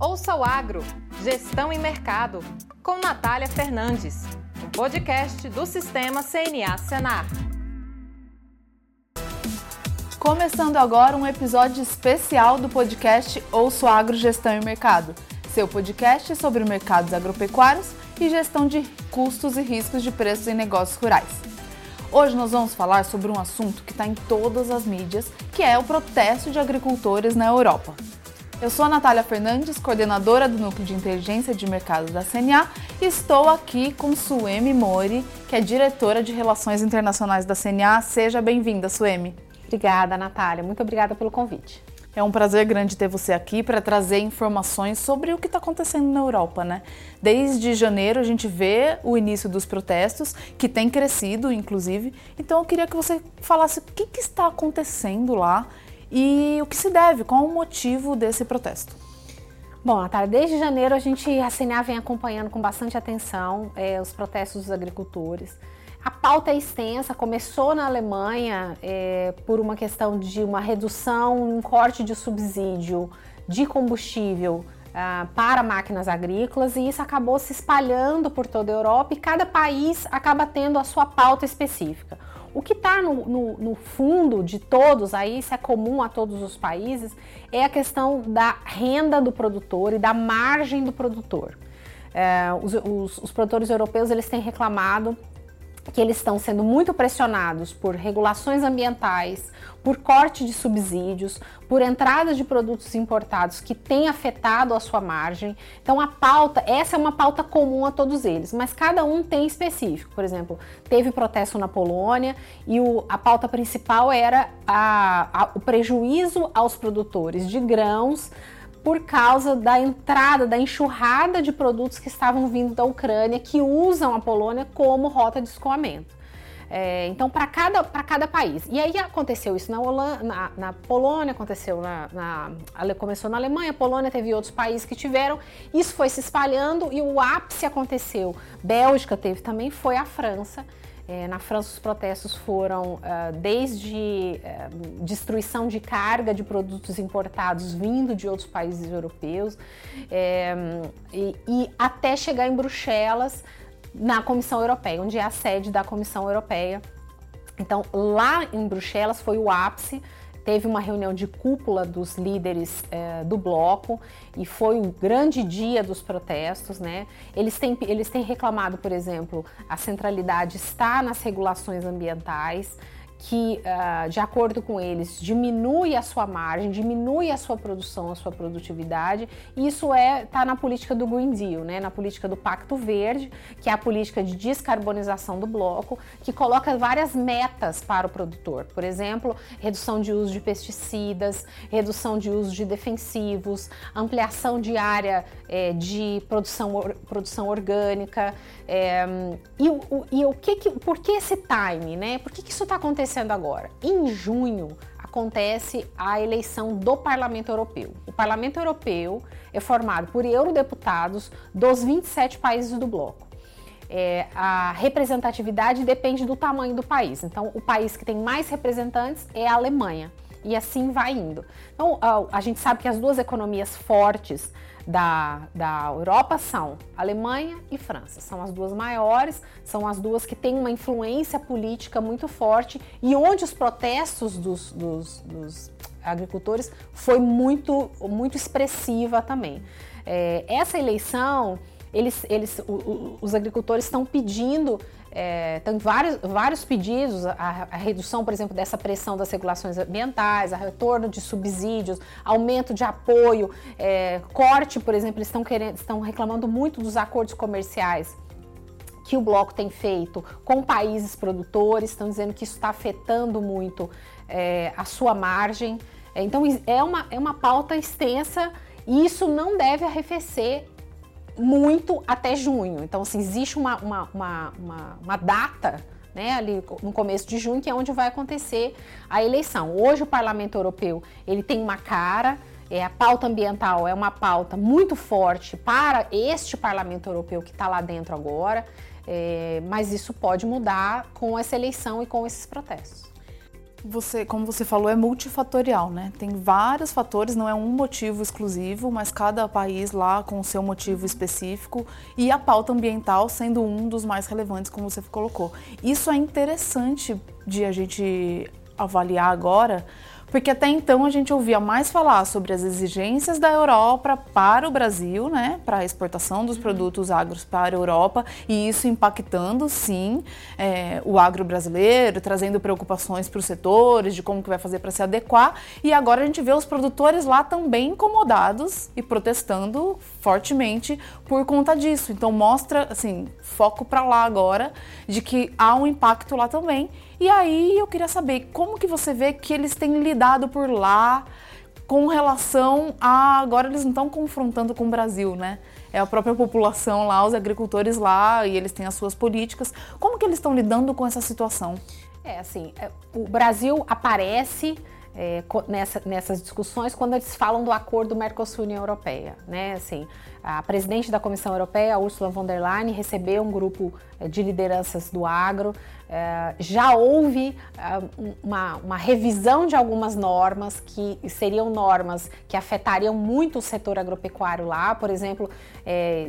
Ouça o Agro, Gestão e Mercado, com Natália Fernandes, um podcast do Sistema CNA Senar. Começando agora um episódio especial do podcast Ouço Agro, Gestão e Mercado, seu podcast sobre mercados agropecuários e gestão de custos e riscos de preços em negócios rurais. Hoje nós vamos falar sobre um assunto que está em todas as mídias, que é o protesto de agricultores na Europa. Eu sou a Natália Fernandes, coordenadora do Núcleo de Inteligência de Mercado da CNA, e estou aqui com Suemi Mori, que é diretora de Relações Internacionais da CNA. Seja bem-vinda, Suemi. Obrigada, Natália. Muito obrigada pelo convite. É um prazer grande ter você aqui para trazer informações sobre o que está acontecendo na Europa, né? Desde janeiro a gente vê o início dos protestos, que tem crescido, inclusive. Então eu queria que você falasse o que, que está acontecendo lá e o que se deve, qual o motivo desse protesto? Bom, Natália, desde janeiro a gente, a CNA vem acompanhando com bastante atenção é, os protestos dos agricultores. A pauta é extensa, começou na Alemanha é, por uma questão de uma redução, um corte de subsídio de combustível ah, para máquinas agrícolas e isso acabou se espalhando por toda a Europa e cada país acaba tendo a sua pauta específica. O que está no, no, no, fundo de todos, aí isso é comum a todos os países, é a questão da renda do produtor e da margem do produtor. É, os, os, os produtores europeus eles têm reclamado que eles estão sendo muito pressionados por regulações ambientais, por corte de subsídios, por entrada de produtos importados que tem afetado a sua margem. Então a pauta, essa é uma pauta comum a todos eles, mas cada um tem específico. Por exemplo, teve protesto na Polônia e o, a pauta principal era a, a, o prejuízo aos produtores de grãos por causa da entrada, da enxurrada de produtos que estavam vindo da Ucrânia, que usam a Polônia como rota de escoamento. É, então, para cada, cada país. E aí aconteceu isso na, Holanda, na, na Polônia, aconteceu na, na, começou na Alemanha, Polônia teve outros países que tiveram. Isso foi se espalhando e o ápice aconteceu. Bélgica teve também, foi a França. É, na França, os protestos foram uh, desde uh, destruição de carga de produtos importados vindo de outros países europeus é, e, e, até chegar em Bruxelas, na Comissão Europeia, onde é a sede da Comissão Europeia. Então, lá em Bruxelas foi o ápice teve uma reunião de cúpula dos líderes é, do bloco e foi um grande dia dos protestos, né? Eles têm, eles têm reclamado, por exemplo, a centralidade está nas regulações ambientais que, uh, de acordo com eles, diminui a sua margem, diminui a sua produção, a sua produtividade. Isso é tá na política do Green Deal, né? na política do Pacto Verde, que é a política de descarbonização do bloco, que coloca várias metas para o produtor. Por exemplo, redução de uso de pesticidas, redução de uso de defensivos, ampliação de área é, de produção, or, produção orgânica. É, e, o, e o que, que por que esse time, né? Por que, que isso está acontecendo agora? Em junho acontece a eleição do Parlamento Europeu. O Parlamento Europeu é formado por eurodeputados dos 27 países do bloco. É, a representatividade depende do tamanho do país. Então, o país que tem mais representantes é a Alemanha. E assim vai indo. Então, a, gente sabe que as duas economias fortes da, da Europa são Alemanha e França. São as duas maiores, são as duas que têm uma influência política muito forte e onde os protestos dos, dos, dos agricultores foi muito, muito expressiva também. É, essa eleição, eles, eles, os agricultores estão pedindo é, tem vários, vários pedidos, a, a, redução, por exemplo, dessa pressão das regulações ambientais, a retorno de subsídios, aumento de apoio, é, corte, por exemplo, eles estão, querendo, estão reclamando muito dos acordos comerciais que o bloco tem feito com países produtores, estão dizendo que isso está afetando muito é, a sua margem. É, então é uma, é uma pauta extensa e isso não deve arrefecer muito até junho. Então, assim, existe uma, uma, uma, uma, uma data né, ali no começo de junho, que é onde vai acontecer a eleição. Hoje o Parlamento Europeu ele tem uma cara, é, a pauta ambiental é uma pauta muito forte para este Parlamento Europeu que está lá dentro agora, é, mas isso pode mudar com essa eleição e com esses protestos. Você, como você falou, é multifatorial, né? Tem vários fatores, não é um motivo exclusivo, mas cada país lá com o seu motivo específico e a pauta ambiental sendo um dos mais relevantes, como você colocou. Isso é interessante de a gente avaliar agora, porque até então a gente ouvia mais falar sobre as exigências da Europa para o Brasil, né, para a exportação dos produtos agros para a Europa, e isso impactando, sim, é, o agro brasileiro, trazendo preocupações para os setores, de como que vai fazer para se adequar, e agora a gente vê os produtores lá também incomodados e protestando fortemente por conta disso. Então mostra, assim, foco para lá agora, de que há um impacto lá também, e aí eu queria saber como que você vê que eles têm lidado por lá com relação a agora eles não estão confrontando com o Brasil, né? É a própria população lá, os agricultores lá e eles têm as suas políticas. Como que eles estão lidando com essa situação? É assim, é, o Brasil aparece é, nessa, nessas discussões quando eles falam do acordo Mercosul-União Europeia, né? Assim, a presidente da Comissão Europeia, Ursula von der Leyen, recebeu um grupo é, de lideranças do agro é, já houve é, uma, uma, revisão de algumas normas que seriam normas que afetariam muito o setor agropecuário lá. Por exemplo,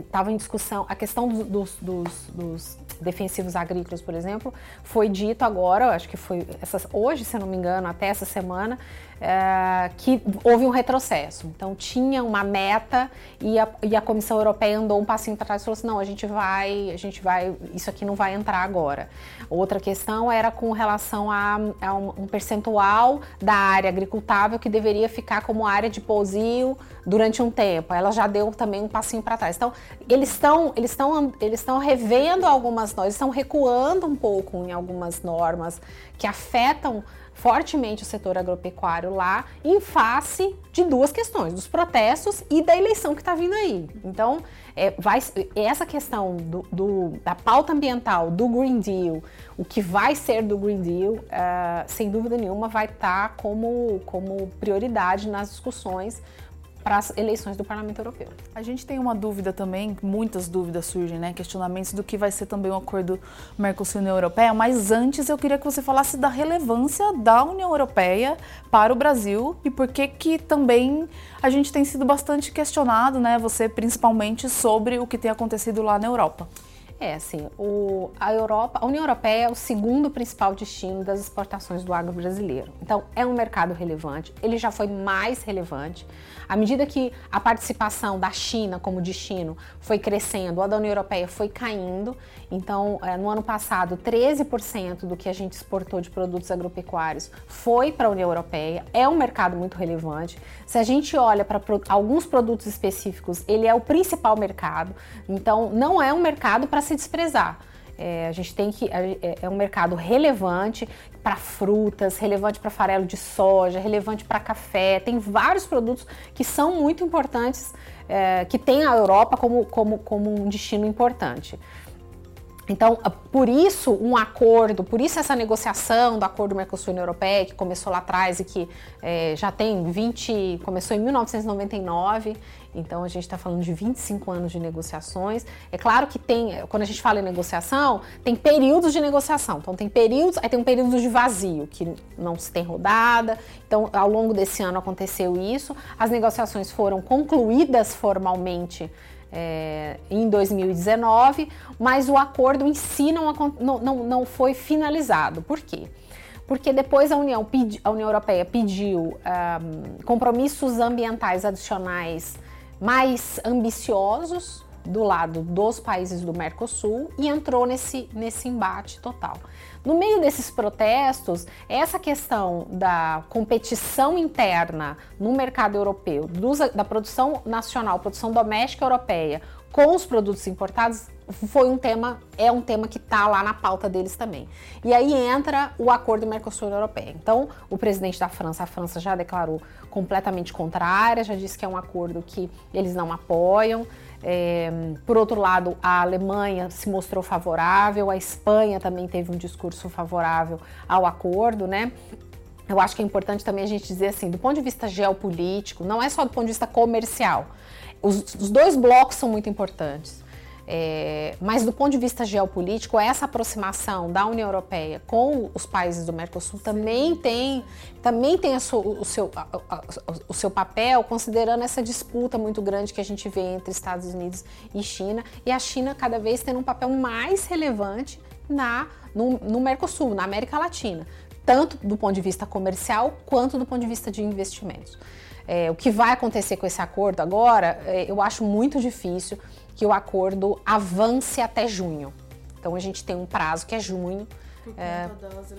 estava em discussão a questão dos, dos, dos, defensivos agrícolas, por exemplo, foi dito agora, acho que foi essas, hoje, se não me engano, até essa semana, é, que houve um retrocesso. Então tinha uma meta e a, e a Comissão Europeia andou um passinho para trás e falou assim, não, a gente vai, a gente vai, isso aqui não vai entrar agora. Outra questão era com relação a, a um, um, percentual da área agricultável que deveria ficar como área de pousio durante um tempo. Ela já deu também um passinho para trás. Então eles estão eles estão eles estão revendo algumas normas, estão recuando um pouco em algumas normas que afetam fortemente o setor agropecuário lá, em face de duas questões, dos protestos e da eleição que está vindo aí. Então, é, vai, essa questão do, do, da pauta ambiental, do Green Deal, o que vai ser do Green Deal, uh, sem dúvida nenhuma, vai estar tá como, como prioridade nas discussões para as eleições do Parlamento Europeu. A gente tem uma dúvida também, muitas dúvidas surgem, né? Questionamentos do que vai ser também o acordo Mercosul-União Europeia, mas antes eu queria que você falasse da relevância da União Europeia para o Brasil e por que que também a gente tem sido bastante questionado, né? Você principalmente sobre o que tem acontecido lá na Europa. É, assim, o, a Europa, a União Europeia é o segundo principal destino das exportações do agro brasileiro. Então, é um mercado relevante, ele já foi mais relevante. À medida que a participação da China como destino foi crescendo, a da União Europeia foi caindo. Então, é, no ano passado, 13% do que a gente exportou de produtos agropecuários foi para a União Europeia. É um mercado muito relevante. Se a gente olha para pro, alguns produtos específicos, ele é o principal mercado. Então, não é um mercado para se desprezar. É, a gente tem que. É, é um mercado relevante para frutas, relevante para farelo de soja, relevante para café. Tem vários produtos que são muito importantes, é, que tem a Europa como, como, como um destino importante. Então, por isso um acordo, por isso essa negociação do acordo Mercosul-União Europeia, que começou lá atrás e que é, já tem 20, começou em 1999, então a gente está falando de 25 anos de negociações. É claro que tem, quando a gente fala em negociação, tem períodos de negociação. Então tem períodos, aí tem um período de vazio, que não se tem rodada. Então, ao longo desse ano aconteceu isso. As negociações foram concluídas formalmente é, em 2019, mas o acordo em si não, não, não foi finalizado. Por quê? Porque depois a União, a União Europeia pediu um, compromissos ambientais adicionais mais ambiciosos do lado dos países do Mercosul e entrou nesse, nesse embate total. No meio desses protestos, essa questão da competição interna no mercado europeu, da produção nacional, produção doméstica europeia, com os produtos importados, foi um tema, é um tema que está lá na pauta deles também. E aí entra o acordo Mercosul Europeia. Então, o presidente da França, a França já declarou completamente contrária, já disse que é um acordo que eles não apoiam. É, por outro lado, a Alemanha se mostrou favorável, a Espanha também teve um discurso favorável ao acordo, né? Eu acho que é importante também a gente dizer assim, do ponto de vista geopolítico, não é só do ponto de vista comercial. Os, os dois blocos são muito importantes. É, mas do ponto de vista geopolítico, essa aproximação da União Europeia com os países do Mercosul também tem, também tem o, seu, a, a, o seu papel, considerando essa disputa muito grande que a gente vê entre Estados Unidos e China, e a China cada vez tendo um papel mais relevante na, no, no Mercosul, na América Latina, tanto do ponto de vista comercial quanto do ponto de vista de investimentos. É, o que vai acontecer com esse acordo agora, é, eu acho muito difícil que o acordo avance até junho. Então a gente tem um prazo que é junho. Por, é,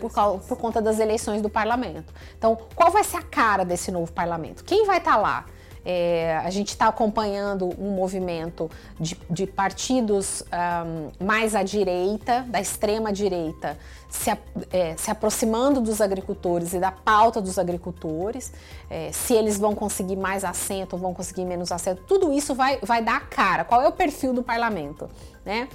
conta por, por, conta das eleições do parlamento. Então, qual vai ser a cara desse novo parlamento? Quem vai estar tá lá? É, a gente está acompanhando um movimento de, de partidos um, mais à direita, da extrema direita, se, é, se, aproximando dos agricultores e da pauta dos agricultores, é, se eles vão conseguir mais assento ou vão conseguir menos assento, tudo isso vai, vai dar a cara. Qual é o perfil do parlamento? Né?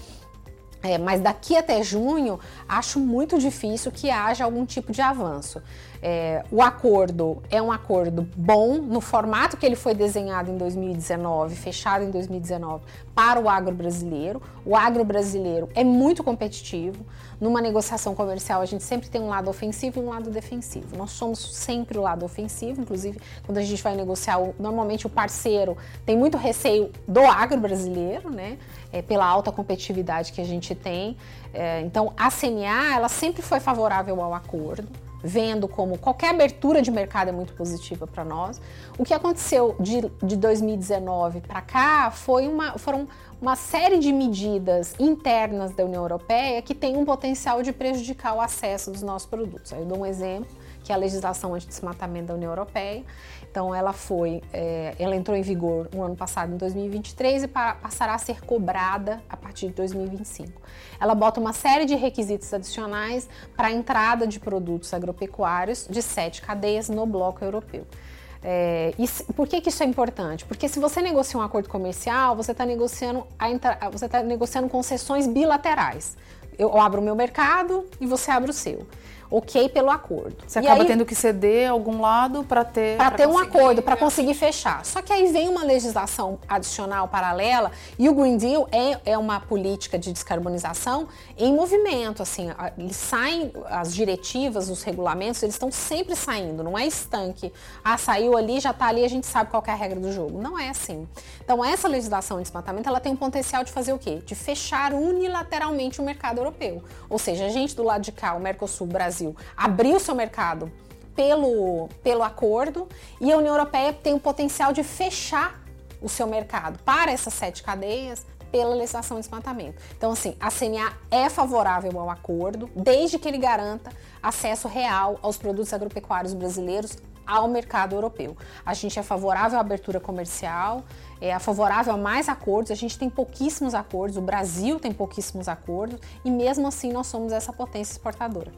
É, mas daqui até junho, acho muito difícil que haja algum tipo de avanço. É, o acordo é um acordo bom no formato que ele foi desenhado em 2019, fechado em 2019, para o agro brasileiro. O agro brasileiro é muito competitivo. Numa negociação comercial, a gente sempre tem um lado ofensivo e um lado defensivo. Nós somos sempre o lado ofensivo, inclusive quando a gente vai negociar, normalmente o parceiro tem muito receio do agro brasileiro, né? É, pela alta competitividade que a gente tem. É, então, a CNA, ela sempre foi favorável ao acordo vendo como qualquer abertura de mercado é muito positiva para nós. O que aconteceu de, de 2019 para cá foi uma, foram uma série de medidas internas da União Europeia que tem um potencial de prejudicar o acesso dos nossos produtos. Aí eu dou um exemplo, que é a legislação anti-desmatamento da União Europeia. Então ela foi, é, ela entrou em vigor no ano passado, em 2023, e passará a ser cobrada a partir de 2025. Ela bota uma série de requisitos adicionais para a entrada de produtos agropecuários de sete cadeias no bloco europeu. É, e por que, que isso é importante? Porque se você negocia um acordo comercial, você está negociando, você tá negociando concessões bilaterais. Eu abro o meu mercado e você abre o seu ok pelo acordo. Você e acaba aí, tendo que ceder algum lado para ter para ter um acordo, para conseguir fechar. Só que aí vem uma legislação adicional paralela e o Green Deal é, é uma política de descarbonização em movimento, assim, eles saem as diretivas, os regulamentos, eles estão sempre saindo, não é estanque. Ah, saiu ali, já está ali, a gente sabe qual é a regra do jogo. Não é assim. Então essa legislação de desmatamento, ela tem um potencial de fazer o quê? De fechar unilateralmente o mercado europeu. Ou seja, a gente do lado de cá, o Mercosul, Brasil Brasil abriu seu mercado pelo, pelo acordo e a União Europeia tem o potencial de fechar o seu mercado para essas sete cadeias pela legislação de desmatamento. Então, assim, a CNA é favorável ao acordo, desde que ele garanta acesso real aos produtos agropecuários brasileiros ao mercado europeu. A gente é favorável à abertura comercial, é favorável a mais acordos, a gente tem pouquíssimos acordos, o Brasil tem pouquíssimos acordos e mesmo assim nós somos essa potência exportadora.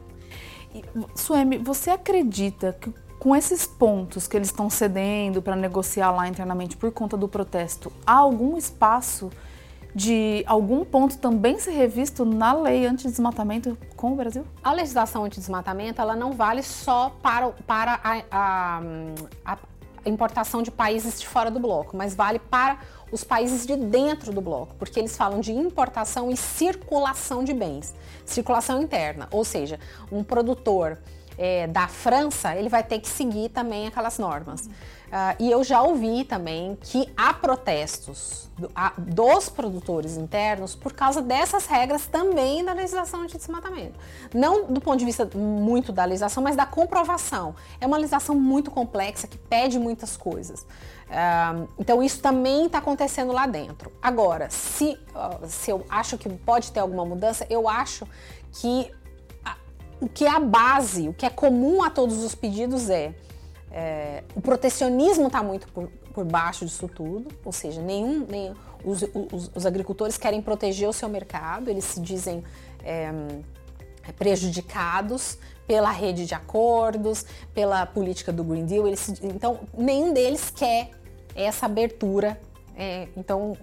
Suemi, você acredita que com esses pontos que eles estão cedendo para negociar lá internamente por conta do protesto, há algum espaço de algum ponto também ser revisto na lei anti-desmatamento com o Brasil? A legislação anti-desmatamento ela não vale só para, para a, a, a importação de países de fora do bloco, mas vale para os países de dentro do bloco, porque eles falam de importação e circulação de bens, circulação interna, ou seja, um produtor é, da França, ele vai ter que seguir também aquelas normas. Uh, e eu já ouvi também que há protestos do, a, dos produtores internos por causa dessas regras também da legislação de desmatamento. Não do ponto de vista muito da legislação, mas da comprovação. É uma legislação muito complexa que pede muitas coisas. Uh, então isso também está acontecendo lá dentro. Agora, se, uh, se eu acho que pode ter alguma mudança, eu acho que o que é a base, o que é comum a todos os pedidos é é, o protecionismo está muito por, por, baixo disso tudo, ou seja, nenhum, nem, os, os, os, agricultores querem proteger o seu mercado, eles se dizem é, prejudicados pela rede de acordos, pela política do Green Deal, eles, então nenhum deles quer essa abertura. É, então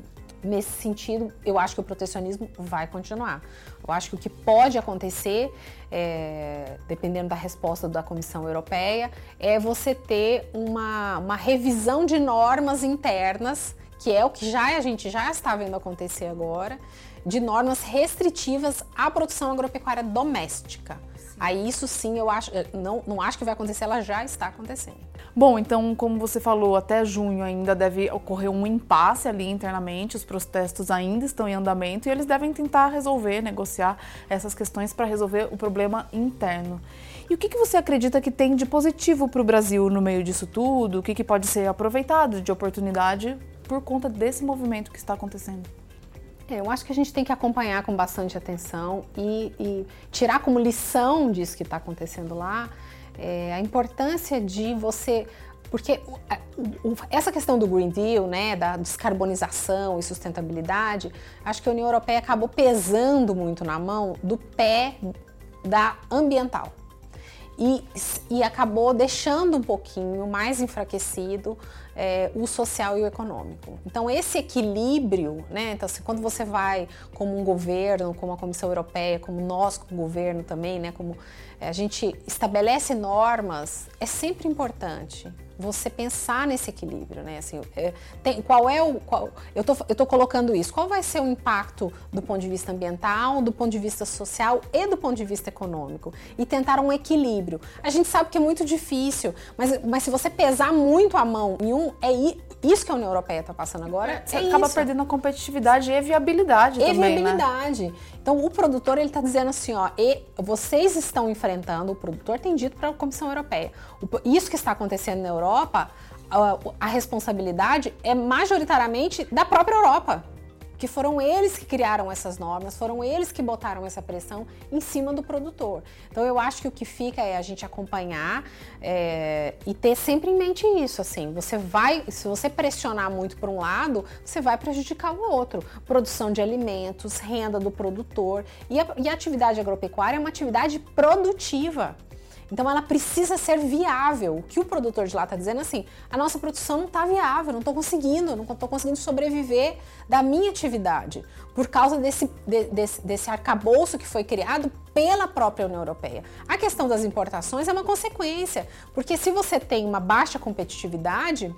nesse sentido, eu acho que o protecionismo vai continuar. Eu acho que o que pode acontecer, é, dependendo da resposta da Comissão Europeia, é você ter uma, uma revisão de normas internas que é o que já a gente já está vendo acontecer agora, de normas restritivas à produção agropecuária doméstica. Aí isso sim eu acho, não, não acho que vai acontecer, ela já está acontecendo. Bom, então, como você falou, até junho ainda deve ocorrer um impasse ali internamente, os protestos ainda estão em andamento e eles devem tentar resolver, negociar essas questões para resolver o problema interno. E o que, que você acredita que tem de positivo para o Brasil no meio disso tudo? O que, que pode ser aproveitado de oportunidade por conta desse movimento que está acontecendo? É, eu acho que a gente tem que acompanhar com bastante atenção e, e tirar como lição disso que está acontecendo lá é, a importância de você porque essa questão do Green Deal, né, da descarbonização e sustentabilidade, acho que a União Europeia acabou pesando muito na mão do pé da ambiental. E, e acabou deixando um pouquinho mais enfraquecido é, o social e o econômico. Então, esse equilíbrio, né? Então, assim, quando você vai como um governo, como a Comissão Europeia, como nós como governo também, né? Como é, a gente estabelece normas, é sempre importante você pensar nesse equilíbrio, né? Assim, é, tem, qual é o. Qual, eu, tô, eu tô colocando isso. Qual vai ser o impacto do ponto de vista ambiental, do ponto de vista social e do ponto de vista econômico? E tentar um equilíbrio. A gente sabe que é muito difícil, mas, mas se você pesar muito a mão em um, é isso que a União Europeia está passando agora. Você é acaba isso. perdendo a competitividade e viabilidade e também, viabilidade. Né? Então o produtor ele está dizendo assim, ó, e vocês estão enfrentando, o produtor tem dito para a Comissão Europeia, isso que está acontecendo na Europa, a, a responsabilidade é majoritariamente da própria Europa que foram eles que criaram essas normas, foram eles que botaram essa pressão em cima do produtor. Então eu acho que o que fica é a gente acompanhar é, e ter sempre em mente isso. Assim, você vai, se você pressionar muito por um lado, você vai prejudicar o outro. Produção de alimentos, renda do produtor e a, e a atividade agropecuária é uma atividade produtiva. Então ela precisa ser viável. O que o produtor de lá está dizendo é assim: a nossa produção não está viável, não estou conseguindo, não estou conseguindo sobreviver da minha atividade por causa desse, de, desse, desse arcabouço que foi criado pela própria União Europeia. A questão das importações é uma consequência, porque se você tem uma baixa competitividade,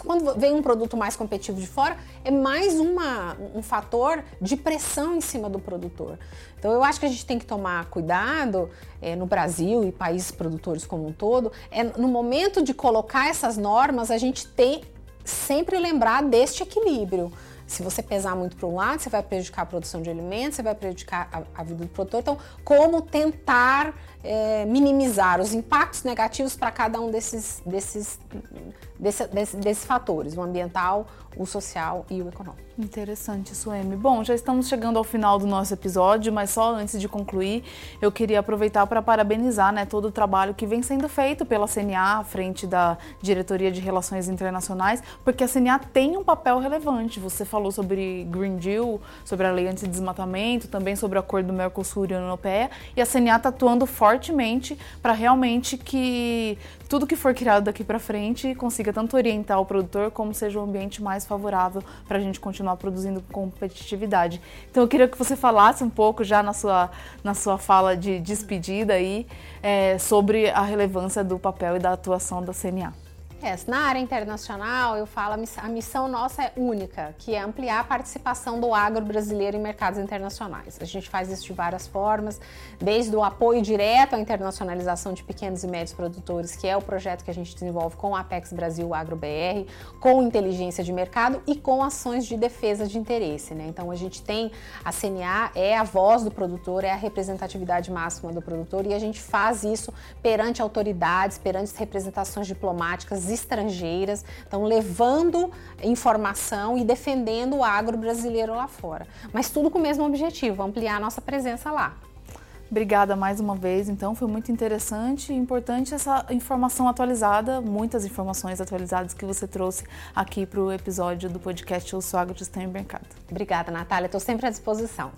quando vem um produto mais competitivo de fora, é mais uma, um fator de pressão em cima do produtor. Então eu acho que a gente tem que tomar cuidado é, no Brasil e países produtores como um todo, é no momento de colocar essas normas, a gente tem sempre lembrar deste equilíbrio. Se você pesar muito para um lado, você vai prejudicar a produção de alimentos, você vai prejudicar a, a vida do produtor. Então, como tentar é, minimizar os impactos negativos para cada um desses, desses, desse, desse, desses fatores, o ambiental, o social e o econômico. Interessante, Suemi. Bom, já estamos chegando ao final do nosso episódio, mas só antes de concluir, eu queria aproveitar para parabenizar né, todo o trabalho que vem sendo feito pela CNA à frente da Diretoria de Relações Internacionais, porque a CNA tem um papel relevante. Você falou sobre Green Deal, sobre a lei anti-desmatamento, também sobre o acordo do Mercosul e União Europeia, e a CNA está atuando fortemente para realmente que tudo que for criado daqui para frente consiga tanto orientar o produtor como seja um ambiente mais favorável para a gente continuar produzindo competitividade. Então eu queria que você falasse um pouco já na sua, na sua fala de despedida aí é, sobre a relevância do papel e da atuação da CNA. Na área internacional, eu falo, a missão nossa é única, que é ampliar a participação do agro brasileiro em mercados internacionais. A gente faz isso de várias formas, desde o apoio direto à internacionalização de pequenos e médios produtores, que é o projeto que a gente desenvolve com a Apex Brasil Agro BR, com inteligência de mercado e com ações de defesa de interesse. Né? Então a gente tem a CNA, é a voz do produtor, é a representatividade máxima do produtor e a gente faz isso perante autoridades, perante representações diplomáticas estrangeiras, estão levando informação e defendendo o agro brasileiro lá fora. Mas tudo com o mesmo objetivo, ampliar a nossa presença lá. Obrigada mais uma vez, então foi muito interessante e importante essa informação atualizada, muitas informações atualizadas que você trouxe aqui para o episódio do podcast O Sou Agrogestão em Mercado. Obrigada, Natália, estou sempre à disposição.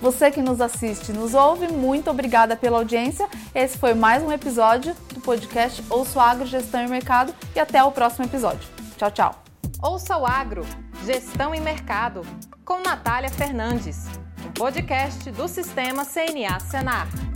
Você que nos assiste nos ouve, muito obrigada pela audiência. Esse foi mais um episódio do podcast Ouço Agro, Gestão e Mercado e até o próximo episódio. Tchau, tchau. Ouça o Agro, Gestão e Mercado, com Natália Fernandes, um podcast do Sistema CNA Senar.